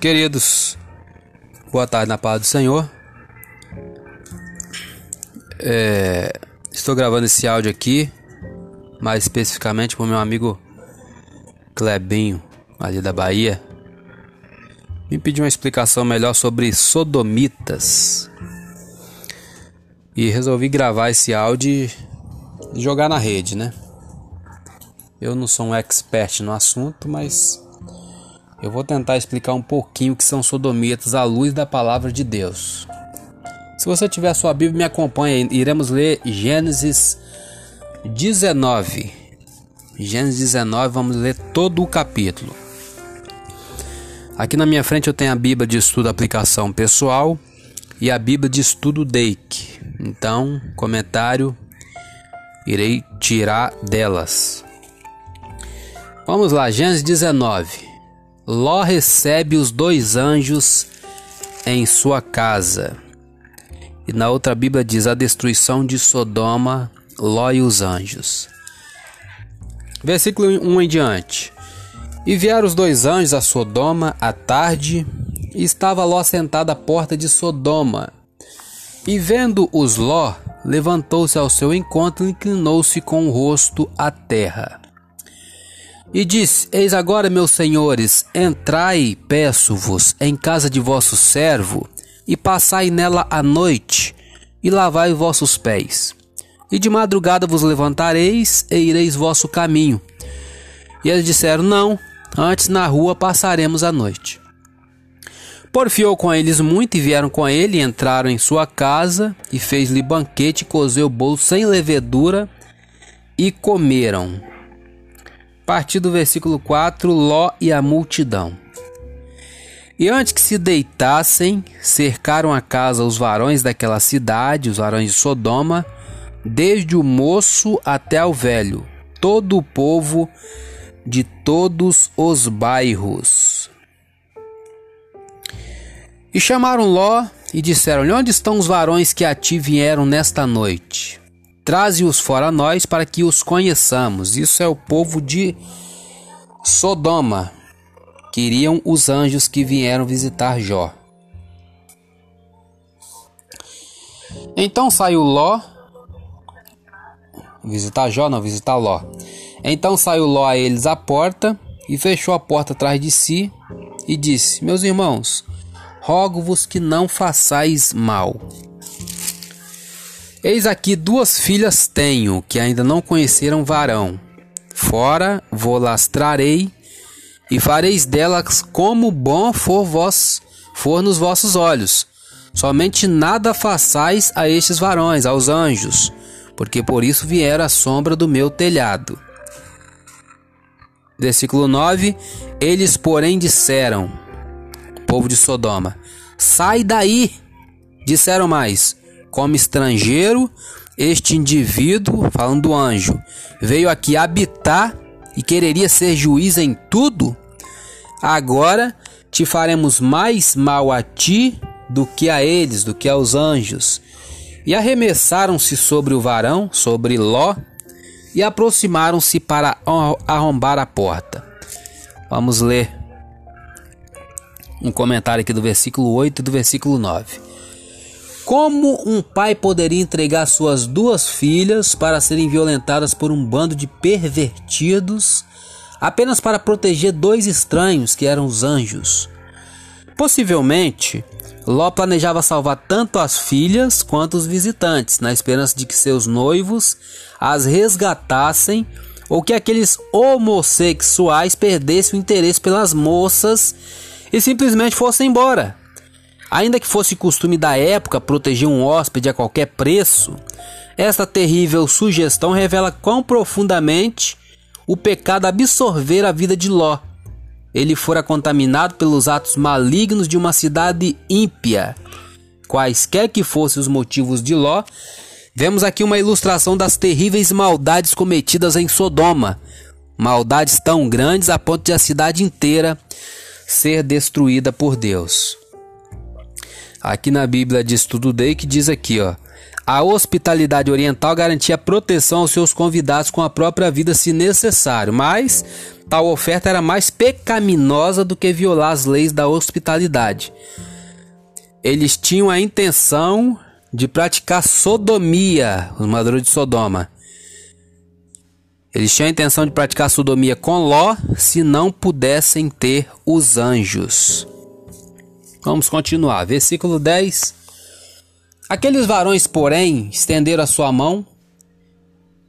Queridos, boa tarde na paz do Senhor. É, estou gravando esse áudio aqui, mais especificamente para o meu amigo Clebinho, ali da Bahia. Me pediu uma explicação melhor sobre sodomitas. E resolvi gravar esse áudio e jogar na rede, né? Eu não sou um expert no assunto, mas eu vou tentar explicar um pouquinho o que são sodomitas à luz da palavra de Deus. Se você tiver a sua Bíblia, me acompanhe. Iremos ler Gênesis 19. Gênesis 19, vamos ler todo o capítulo. Aqui na minha frente eu tenho a Bíblia de estudo aplicação pessoal e a Bíblia de estudo Dake. Então, comentário irei tirar delas. Vamos lá, Gênesis 19. Ló recebe os dois anjos em sua casa. E na outra Bíblia diz a destruição de Sodoma, Ló e os anjos. Versículo 1 em diante. E vieram os dois anjos a Sodoma à tarde, e estava Ló sentado à porta de Sodoma. E vendo os Ló, levantou-se ao seu encontro e inclinou-se com o rosto à terra. E disse: Eis agora, meus senhores, entrai, peço-vos, em casa de vosso servo, e passai nela a noite, e lavai vossos pés. E de madrugada vos levantareis, e ireis vosso caminho. E eles disseram: Não, antes na rua passaremos a noite. Porfiou com eles muito e vieram com ele, entraram em sua casa, e fez-lhe banquete, cozeu bolo sem levedura, e comeram partir do versículo 4, Ló e a multidão. E antes que se deitassem, cercaram a casa os varões daquela cidade, os varões de Sodoma, desde o moço até o velho, todo o povo de todos os bairros. E chamaram Ló e disseram-lhe: Onde estão os varões que a ti vieram nesta noite? Traze-os fora nós para que os conheçamos. Isso é o povo de Sodoma. Queriam os anjos que vieram visitar Jó. Então saiu Ló. Visitar Jó, não, visitar Ló. Então saiu Ló a eles à porta e fechou a porta atrás de si e disse: Meus irmãos, rogo-vos que não façais mal. Eis aqui duas filhas tenho, que ainda não conheceram varão. Fora vou lastrarei, e fareis delas como bom for vós, for nos vossos olhos. Somente nada façais a estes varões, aos anjos, porque por isso vieram a sombra do meu telhado. Versículo 9: Eles, porém, disseram, povo de Sodoma: Sai daí! Disseram mais: como estrangeiro, este indivíduo, falando do anjo, veio aqui habitar e quereria ser juiz em tudo? Agora te faremos mais mal a ti do que a eles, do que aos anjos. E arremessaram-se sobre o varão, sobre Ló, e aproximaram-se para arrombar a porta. Vamos ler um comentário aqui do versículo 8 e do versículo 9. Como um pai poderia entregar suas duas filhas para serem violentadas por um bando de pervertidos apenas para proteger dois estranhos que eram os anjos? Possivelmente, Ló planejava salvar tanto as filhas quanto os visitantes, na esperança de que seus noivos as resgatassem ou que aqueles homossexuais perdessem o interesse pelas moças e simplesmente fossem embora. Ainda que fosse costume da época proteger um hóspede a qualquer preço, esta terrível sugestão revela quão profundamente o pecado absorver a vida de Ló. Ele fora contaminado pelos atos malignos de uma cidade ímpia. Quaisquer que fossem os motivos de Ló, vemos aqui uma ilustração das terríveis maldades cometidas em Sodoma. Maldades tão grandes a ponto de a cidade inteira ser destruída por Deus. Aqui na Bíblia de Estudo Day que diz aqui, ó. A hospitalidade oriental garantia proteção aos seus convidados com a própria vida se necessário, mas tal oferta era mais pecaminosa do que violar as leis da hospitalidade. Eles tinham a intenção de praticar sodomia, os moradores de Sodoma. Eles tinham a intenção de praticar sodomia com Ló se não pudessem ter os anjos. Vamos continuar. Versículo 10. Aqueles varões, porém, estenderam a sua mão,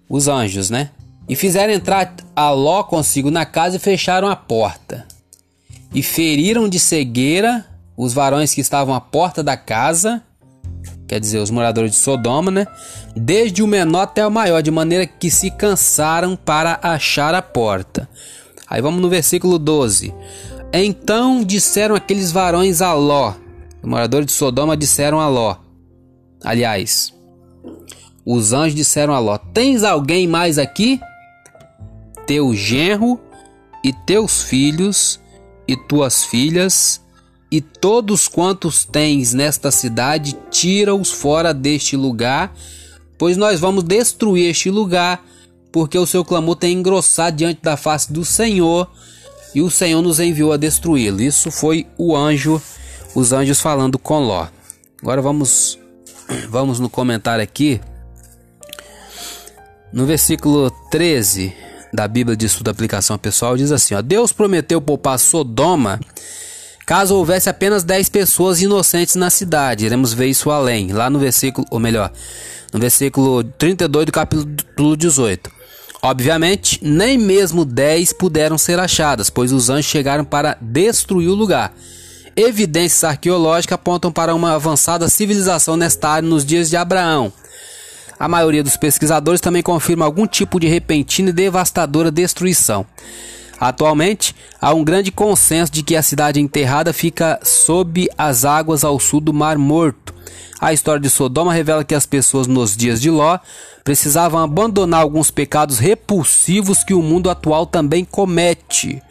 os anjos, né? E fizeram entrar a Ló consigo na casa e fecharam a porta. E feriram de cegueira os varões que estavam à porta da casa quer dizer, os moradores de Sodoma, né? Desde o menor até o maior, de maneira que se cansaram para achar a porta. Aí vamos no versículo 12. Então disseram aqueles varões a Ló, moradores de Sodoma disseram a Ló. Aliás, os anjos disseram a Ló: Tens alguém mais aqui? Teu genro e teus filhos e tuas filhas e todos quantos tens nesta cidade, tira-os fora deste lugar, pois nós vamos destruir este lugar, porque o seu clamor tem engrossado diante da face do Senhor, e o Senhor nos enviou a destruí-lo. Isso foi o anjo, os anjos falando com Ló. Agora vamos vamos no comentário aqui. No versículo 13 da Bíblia de Estudo Aplicação Pessoal diz assim: ó, Deus prometeu poupar Sodoma Caso houvesse apenas 10 pessoas inocentes na cidade, iremos ver isso além, lá no versículo, ou melhor, no versículo 32 do capítulo 18. Obviamente, nem mesmo 10 puderam ser achadas, pois os anjos chegaram para destruir o lugar. Evidências arqueológicas apontam para uma avançada civilização nesta área nos dias de Abraão. A maioria dos pesquisadores também confirma algum tipo de repentina e devastadora destruição. Atualmente, há um grande consenso de que a cidade enterrada fica sob as águas ao sul do Mar Morto. A história de Sodoma revela que as pessoas nos dias de Ló precisavam abandonar alguns pecados repulsivos que o mundo atual também comete.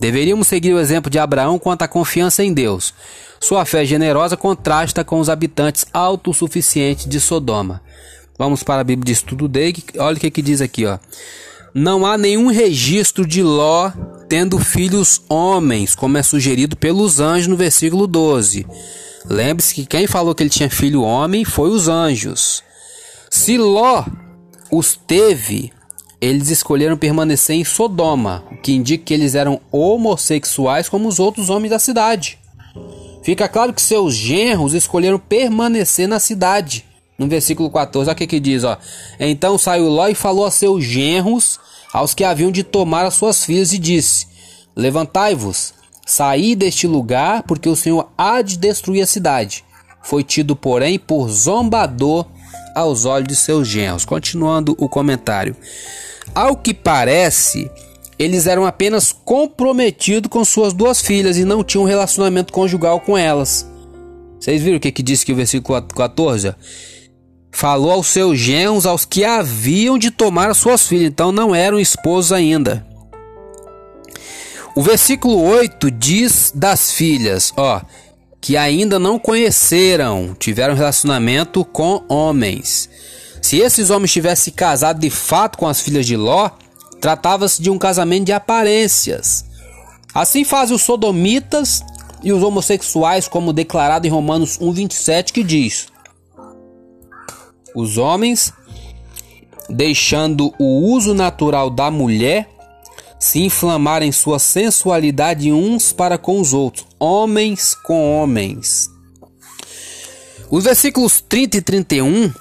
Deveríamos seguir o exemplo de Abraão quanto à confiança em Deus. Sua fé generosa contrasta com os habitantes autossuficientes de Sodoma. Vamos para a Bíblia de Estudo Day. Olha o que, que diz aqui, ó. Não há nenhum registro de Ló tendo filhos homens, como é sugerido pelos anjos no versículo 12. Lembre-se que quem falou que ele tinha filho homem foi os anjos. Se Ló os teve, eles escolheram permanecer em Sodoma, o que indica que eles eram homossexuais como os outros homens da cidade. Fica claro que seus genros escolheram permanecer na cidade. No versículo 14, olha o que, que diz: ó. Então saiu Ló e falou a seus genros, aos que haviam de tomar as suas filhas, e disse: Levantai-vos, saí deste lugar, porque o Senhor há de destruir a cidade. Foi tido, porém, por zombador aos olhos de seus genros. Continuando o comentário. Ao que parece, eles eram apenas comprometidos com suas duas filhas e não tinham relacionamento conjugal com elas. Vocês viram o que, que disse que o versículo 14? falou aos seus genros, aos que haviam de tomar as suas filhas, então não eram esposos ainda. O versículo 8 diz das filhas, ó, que ainda não conheceram, tiveram relacionamento com homens. Se esses homens tivessem casado de fato com as filhas de Ló, tratava-se de um casamento de aparências. Assim fazem os sodomitas e os homossexuais, como declarado em Romanos 1:27 que diz: os homens, deixando o uso natural da mulher, se inflamarem sua sensualidade uns para com os outros, homens com homens. Os versículos 30 e 31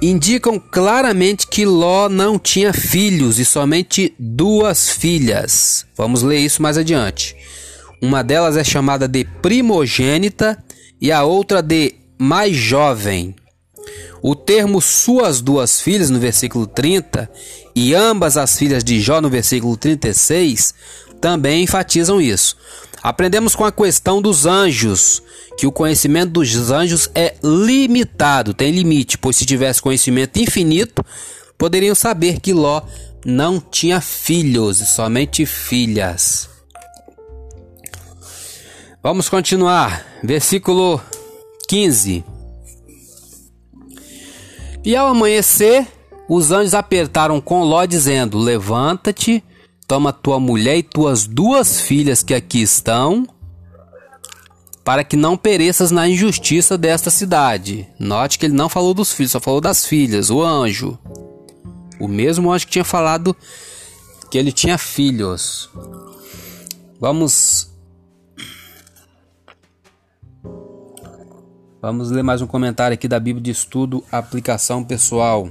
indicam claramente que Ló não tinha filhos e somente duas filhas. Vamos ler isso mais adiante. Uma delas é chamada de primogênita e a outra de mais jovem. O termo suas duas filhas no versículo 30 e ambas as filhas de Jó no versículo 36 também enfatizam isso. Aprendemos com a questão dos anjos, que o conhecimento dos anjos é limitado, tem limite, pois se tivesse conhecimento infinito, poderiam saber que Ló não tinha filhos, somente filhas. Vamos continuar. Versículo 15. E ao amanhecer, os anjos apertaram com Ló, dizendo: Levanta-te, toma tua mulher e tuas duas filhas que aqui estão, para que não pereças na injustiça desta cidade. Note que ele não falou dos filhos, só falou das filhas, o anjo. O mesmo anjo que tinha falado que ele tinha filhos. Vamos Vamos ler mais um comentário aqui da Bíblia de Estudo, aplicação pessoal.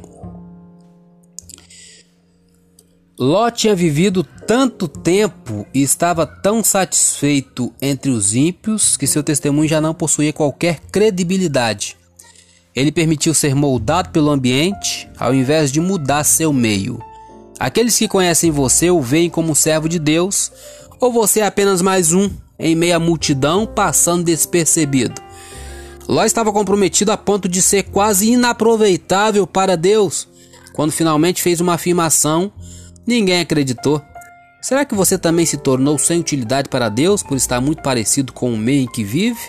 Ló tinha vivido tanto tempo e estava tão satisfeito entre os ímpios que seu testemunho já não possuía qualquer credibilidade. Ele permitiu ser moldado pelo ambiente ao invés de mudar seu meio. Aqueles que conhecem você o veem como um servo de Deus, ou você é apenas mais um em meio à multidão passando despercebido. Ló estava comprometido a ponto de ser quase inaproveitável para Deus. Quando finalmente fez uma afirmação, ninguém acreditou. Será que você também se tornou sem utilidade para Deus por estar muito parecido com o meio em que vive?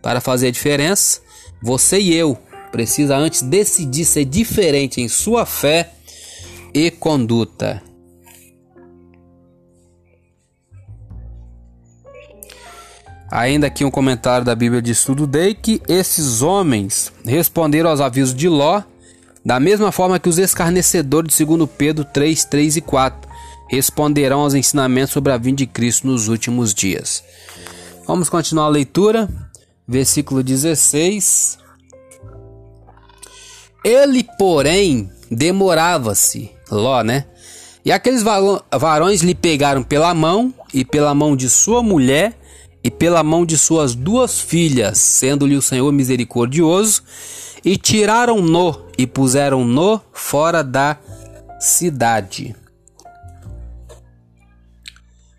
Para fazer a diferença, você e eu precisa antes decidir ser diferente em sua fé e conduta. Ainda aqui um comentário da Bíblia de Estudo Day que esses homens responderam aos avisos de Ló da mesma forma que os escarnecedores de 2 Pedro 3, 3 e 4 responderão aos ensinamentos sobre a vinda de Cristo nos últimos dias. Vamos continuar a leitura, versículo 16. Ele, porém, demorava-se, Ló, né? E aqueles varões lhe pegaram pela mão e pela mão de sua mulher e pela mão de suas duas filhas, sendo-lhe o Senhor misericordioso, e tiraram-no e puseram-no fora da cidade.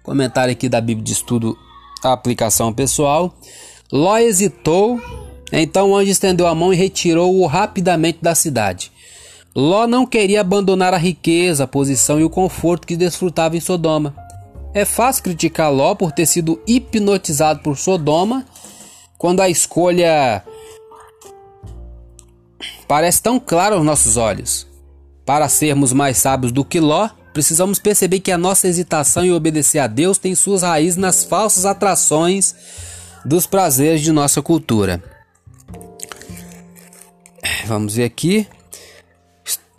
Comentário aqui da Bíblia de Estudo, a aplicação pessoal. Ló hesitou, então o anjo estendeu a mão e retirou-o rapidamente da cidade. Ló não queria abandonar a riqueza, a posição e o conforto que desfrutava em Sodoma. É fácil criticar Ló por ter sido hipnotizado por Sodoma, quando a escolha parece tão clara aos nossos olhos. Para sermos mais sábios do que Ló, precisamos perceber que a nossa hesitação em obedecer a Deus tem suas raízes nas falsas atrações dos prazeres de nossa cultura. Vamos ver aqui.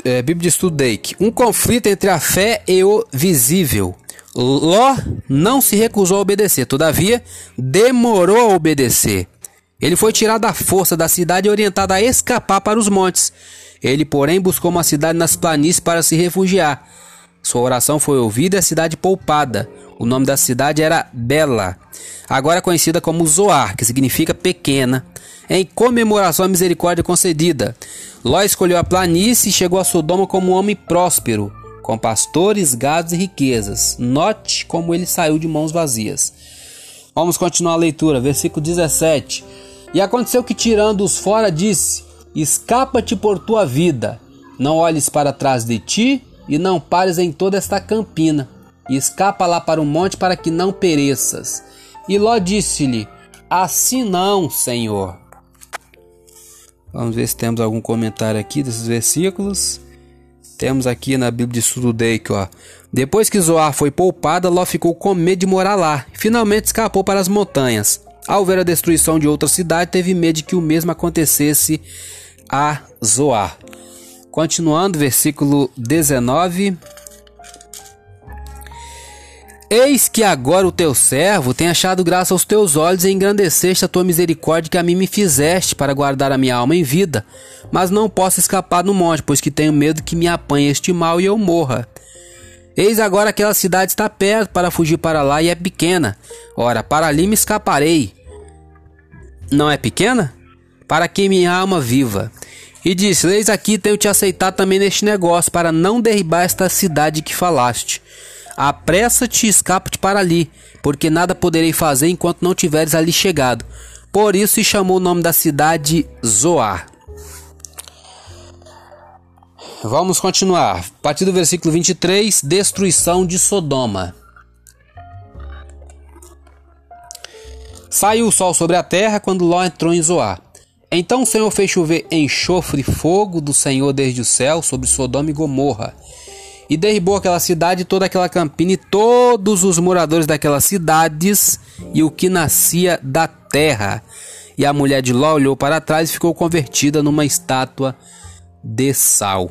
É, Bíblia de Estudo. Um conflito entre a fé e o visível. Ló não se recusou a obedecer, todavia, demorou a obedecer. Ele foi tirado à força da cidade e orientado a escapar para os montes. Ele, porém, buscou uma cidade nas planícies para se refugiar. Sua oração foi ouvida e a cidade poupada. O nome da cidade era Bela, agora conhecida como Zoar, que significa pequena, em comemoração à misericórdia concedida. Ló escolheu a planície e chegou a Sodoma como um homem próspero com pastores, gados e riquezas. Note como ele saiu de mãos vazias. Vamos continuar a leitura, versículo 17. E aconteceu que, tirando-os fora, disse: Escapa-te por tua vida, não olhes para trás de ti e não pares em toda esta campina, e escapa lá para o monte para que não pereças. E Ló disse-lhe: Assim não, Senhor. Vamos ver se temos algum comentário aqui desses versículos. Temos aqui na Bíblia de Surudeic, ó. Depois que Zoar foi poupada, Ló ficou com medo de morar lá. Finalmente escapou para as montanhas. Ao ver a destruição de outra cidade, teve medo de que o mesmo acontecesse a Zoar. Continuando, versículo 19. Eis que agora o teu servo tem achado graça aos teus olhos e engrandeceste a tua misericórdia que a mim me fizeste para guardar a minha alma em vida, mas não posso escapar no monte, pois que tenho medo que me apanhe este mal e eu morra. Eis agora aquela cidade está perto para fugir para lá e é pequena. Ora, para ali me escaparei. Não é pequena? Para que minha alma viva. E disse: Eis aqui tenho te aceitado também neste negócio, para não derribar esta cidade que falaste. Apressa-te e escapa-te para ali, porque nada poderei fazer enquanto não tiveres ali chegado. Por isso se chamou o nome da cidade Zoar. Vamos continuar. A partir do versículo 23, destruição de Sodoma. Saiu o sol sobre a terra quando Ló entrou em Zoar. Então o Senhor fez chover enxofre e fogo do Senhor desde o céu sobre Sodoma e Gomorra. E derribou aquela cidade, toda aquela campina e todos os moradores daquelas cidades e o que nascia da terra. E a mulher de Ló olhou para trás e ficou convertida numa estátua de sal.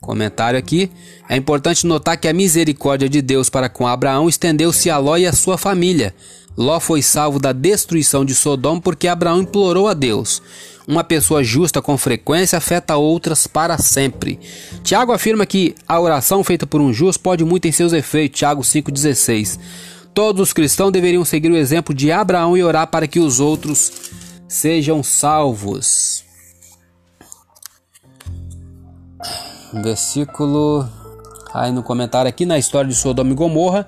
Comentário aqui. É importante notar que a misericórdia de Deus para com Abraão estendeu-se a Ló e a sua família. Ló foi salvo da destruição de Sodoma porque Abraão implorou a Deus. Uma pessoa justa com frequência afeta outras para sempre. Tiago afirma que a oração feita por um justo pode muito em seus efeitos. Tiago 5,16. Todos os cristãos deveriam seguir o exemplo de Abraão e orar para que os outros sejam salvos. Versículo. Aí no comentário aqui na história de Sodoma e Gomorra,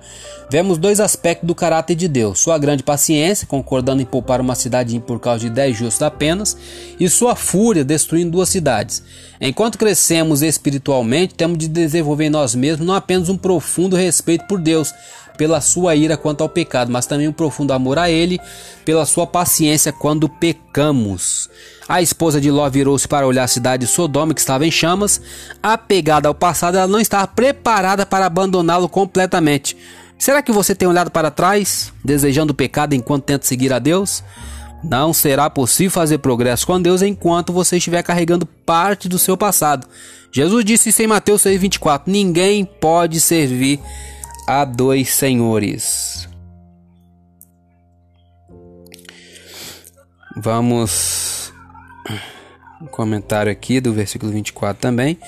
vemos dois aspectos do caráter de Deus: sua grande paciência, concordando em poupar uma cidade por causa de dez justos apenas, e sua fúria, destruindo duas cidades. Enquanto crescemos espiritualmente, temos de desenvolver em nós mesmos não apenas um profundo respeito por Deus, pela sua ira quanto ao pecado, mas também um profundo amor a Ele, pela sua paciência quando pecamos. A esposa de Ló virou-se para olhar a cidade de Sodoma, que estava em chamas. Apegada ao passado, ela não estava preparada para abandoná-lo completamente. Será que você tem olhado para trás, desejando o pecado enquanto tenta seguir a Deus? Não será possível fazer progresso com Deus enquanto você estiver carregando parte do seu passado. Jesus disse isso em Mateus 6,24: Ninguém pode servir a dois senhores. Vamos um comentário aqui do versículo 24 também.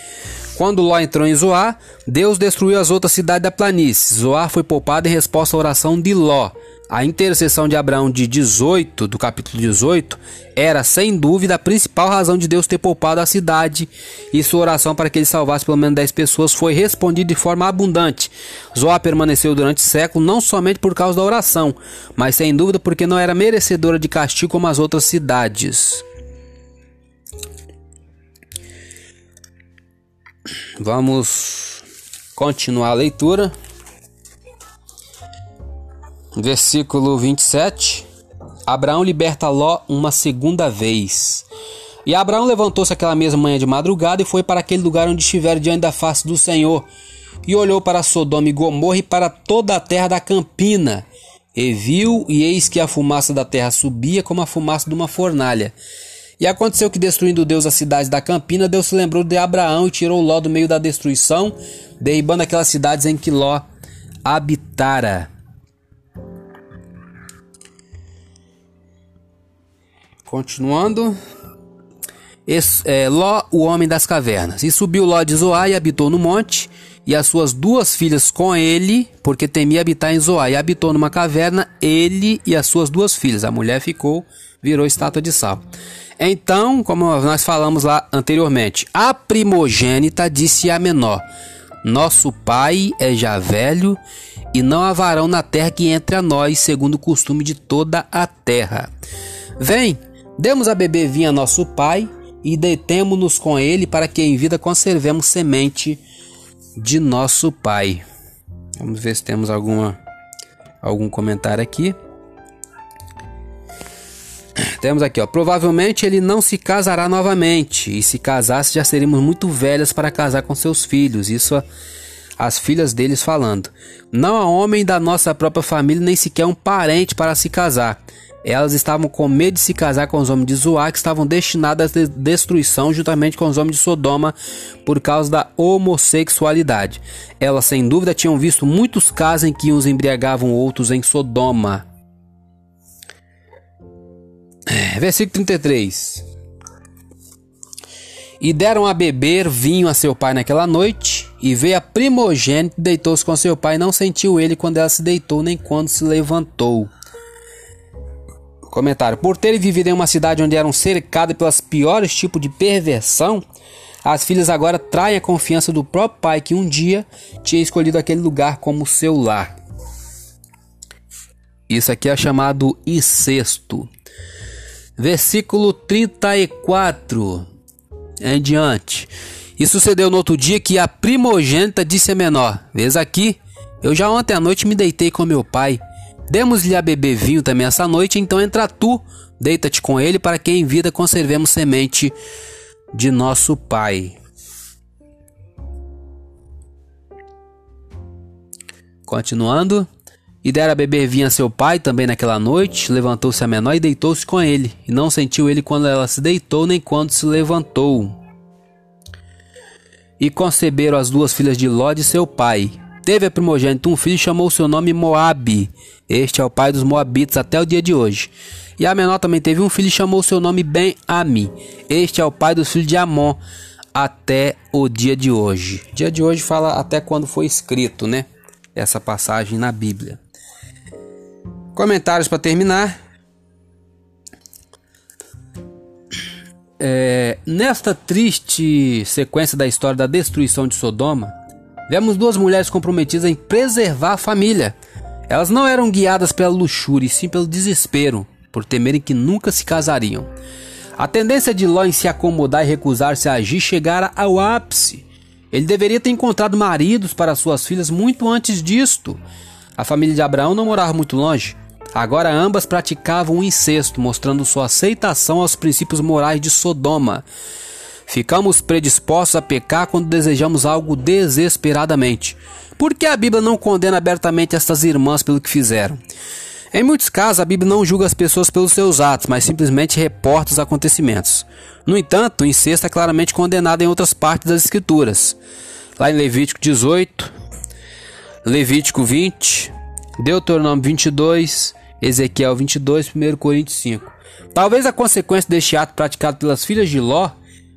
Quando Ló entrou em Zoar, Deus destruiu as outras cidades da planície. Zoar foi poupado em resposta à oração de Ló. A intercessão de Abraão de 18, do capítulo 18, era sem dúvida a principal razão de Deus ter poupado a cidade, e sua oração para que ele salvasse pelo menos 10 pessoas foi respondida de forma abundante. Zoá permaneceu durante séculos não somente por causa da oração, mas sem dúvida porque não era merecedora de castigo como as outras cidades. Vamos continuar a leitura. Versículo 27. Abraão liberta Ló uma segunda vez. E Abraão levantou-se aquela mesma manhã de madrugada e foi para aquele lugar onde estiver diante da face do Senhor. E olhou para Sodoma e Gomorra e para toda a terra da campina. E viu, e eis que a fumaça da terra subia como a fumaça de uma fornalha. E aconteceu que, destruindo Deus as cidades da campina, Deus se lembrou de Abraão e tirou Ló do meio da destruição, derribando aquelas cidades em que Ló habitara. Continuando. É, Ló, o homem das cavernas. E subiu Ló de Zoar e habitou no monte, e as suas duas filhas com ele, porque temia habitar em Zoar. E habitou numa caverna, ele e as suas duas filhas. A mulher ficou, virou estátua de sal. Então, como nós falamos lá anteriormente, a primogênita disse a menor: Nosso pai é já velho, e não há varão na terra que entre a nós, segundo o costume de toda a terra. Vem, Demos a beber vinho a nosso pai e deitemo-nos com ele para que em vida conservemos semente de nosso pai. Vamos ver se temos alguma algum comentário aqui. Temos aqui, ó. Provavelmente ele não se casará novamente. E se casasse, já seríamos muito velhas para casar com seus filhos. Isso as filhas deles falando. Não há homem da nossa própria família, nem sequer um parente para se casar. Elas estavam com medo de se casar com os homens de Zoar, que estavam destinados à destruição juntamente com os homens de Sodoma por causa da homossexualidade. Elas, sem dúvida, tinham visto muitos casos em que uns embriagavam outros em Sodoma. Versículo 33. E deram a beber vinho a seu pai naquela noite, e veio a primogênita deitou-se com seu pai, não sentiu ele quando ela se deitou, nem quando se levantou. Comentário: Por terem vivido em uma cidade onde eram cercadas pelos piores tipos de perversão, as filhas agora traem a confiança do próprio pai que um dia tinha escolhido aquele lugar como seu lar. Isso aqui é chamado incesto. Versículo 34 em diante. E sucedeu no outro dia que a primogênita disse a menor: Vês aqui, eu já ontem à noite me deitei com meu pai Demos-lhe a beber vinho também essa noite, então entra tu, deita-te com ele, para que em vida conservemos semente de nosso pai. Continuando. E dera beber vinho a seu pai também naquela noite. Levantou-se a menor e deitou-se com ele. E não sentiu ele quando ela se deitou, nem quando se levantou. E conceberam as duas filhas de Ló de seu pai. Teve a primogênita um filho e chamou seu nome Moabe. Este é o pai dos Moabitas até o dia de hoje. E a menor também teve um filho e chamou seu nome Ben-Ami. Este é o pai dos filhos de Amon até o dia de hoje. Dia de hoje fala até quando foi escrito, né? Essa passagem na Bíblia. Comentários para terminar. É, nesta triste sequência da história da destruição de Sodoma, vemos duas mulheres comprometidas em preservar a família. Elas não eram guiadas pela luxúria, e sim pelo desespero, por temerem que nunca se casariam. A tendência de Ló em se acomodar e recusar-se a agir chegara ao ápice. Ele deveria ter encontrado maridos para suas filhas muito antes disto. A família de Abraão não morava muito longe. Agora ambas praticavam o incesto, mostrando sua aceitação aos princípios morais de Sodoma. Ficamos predispostos a pecar quando desejamos algo desesperadamente. Por que a Bíblia não condena abertamente estas irmãs pelo que fizeram? Em muitos casos, a Bíblia não julga as pessoas pelos seus atos, mas simplesmente reporta os acontecimentos. No entanto, o incesto é claramente condenado em outras partes das Escrituras. Lá em Levítico 18, Levítico 20, Deuteronômio 22, Ezequiel 22, 1 Coríntios 5. Talvez a consequência deste ato praticado pelas filhas de Ló,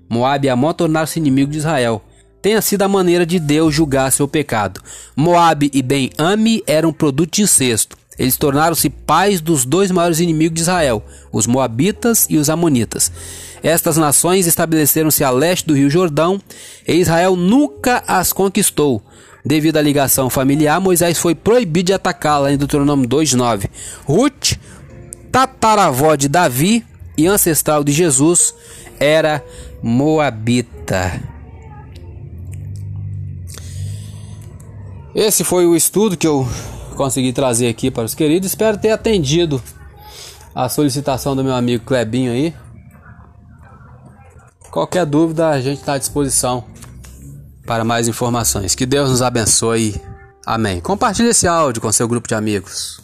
Moab e Amon tornaram-se inimigos de Israel. Tenha sido a maneira de Deus julgar seu pecado. Moab e Ben-Ami eram produto de incesto. Eles tornaram-se pais dos dois maiores inimigos de Israel, os Moabitas e os Amonitas. Estas nações estabeleceram-se a leste do Rio Jordão e Israel nunca as conquistou. Devido à ligação familiar, Moisés foi proibido de atacá-la em Deuteronômio 2:9. Ruth, tataravó de Davi e ancestral de Jesus, era moabita. Esse foi o estudo que eu consegui trazer aqui para os queridos. Espero ter atendido a solicitação do meu amigo Clebinho aí. Qualquer dúvida, a gente está à disposição para mais informações. Que Deus nos abençoe. Amém. Compartilhe esse áudio com seu grupo de amigos.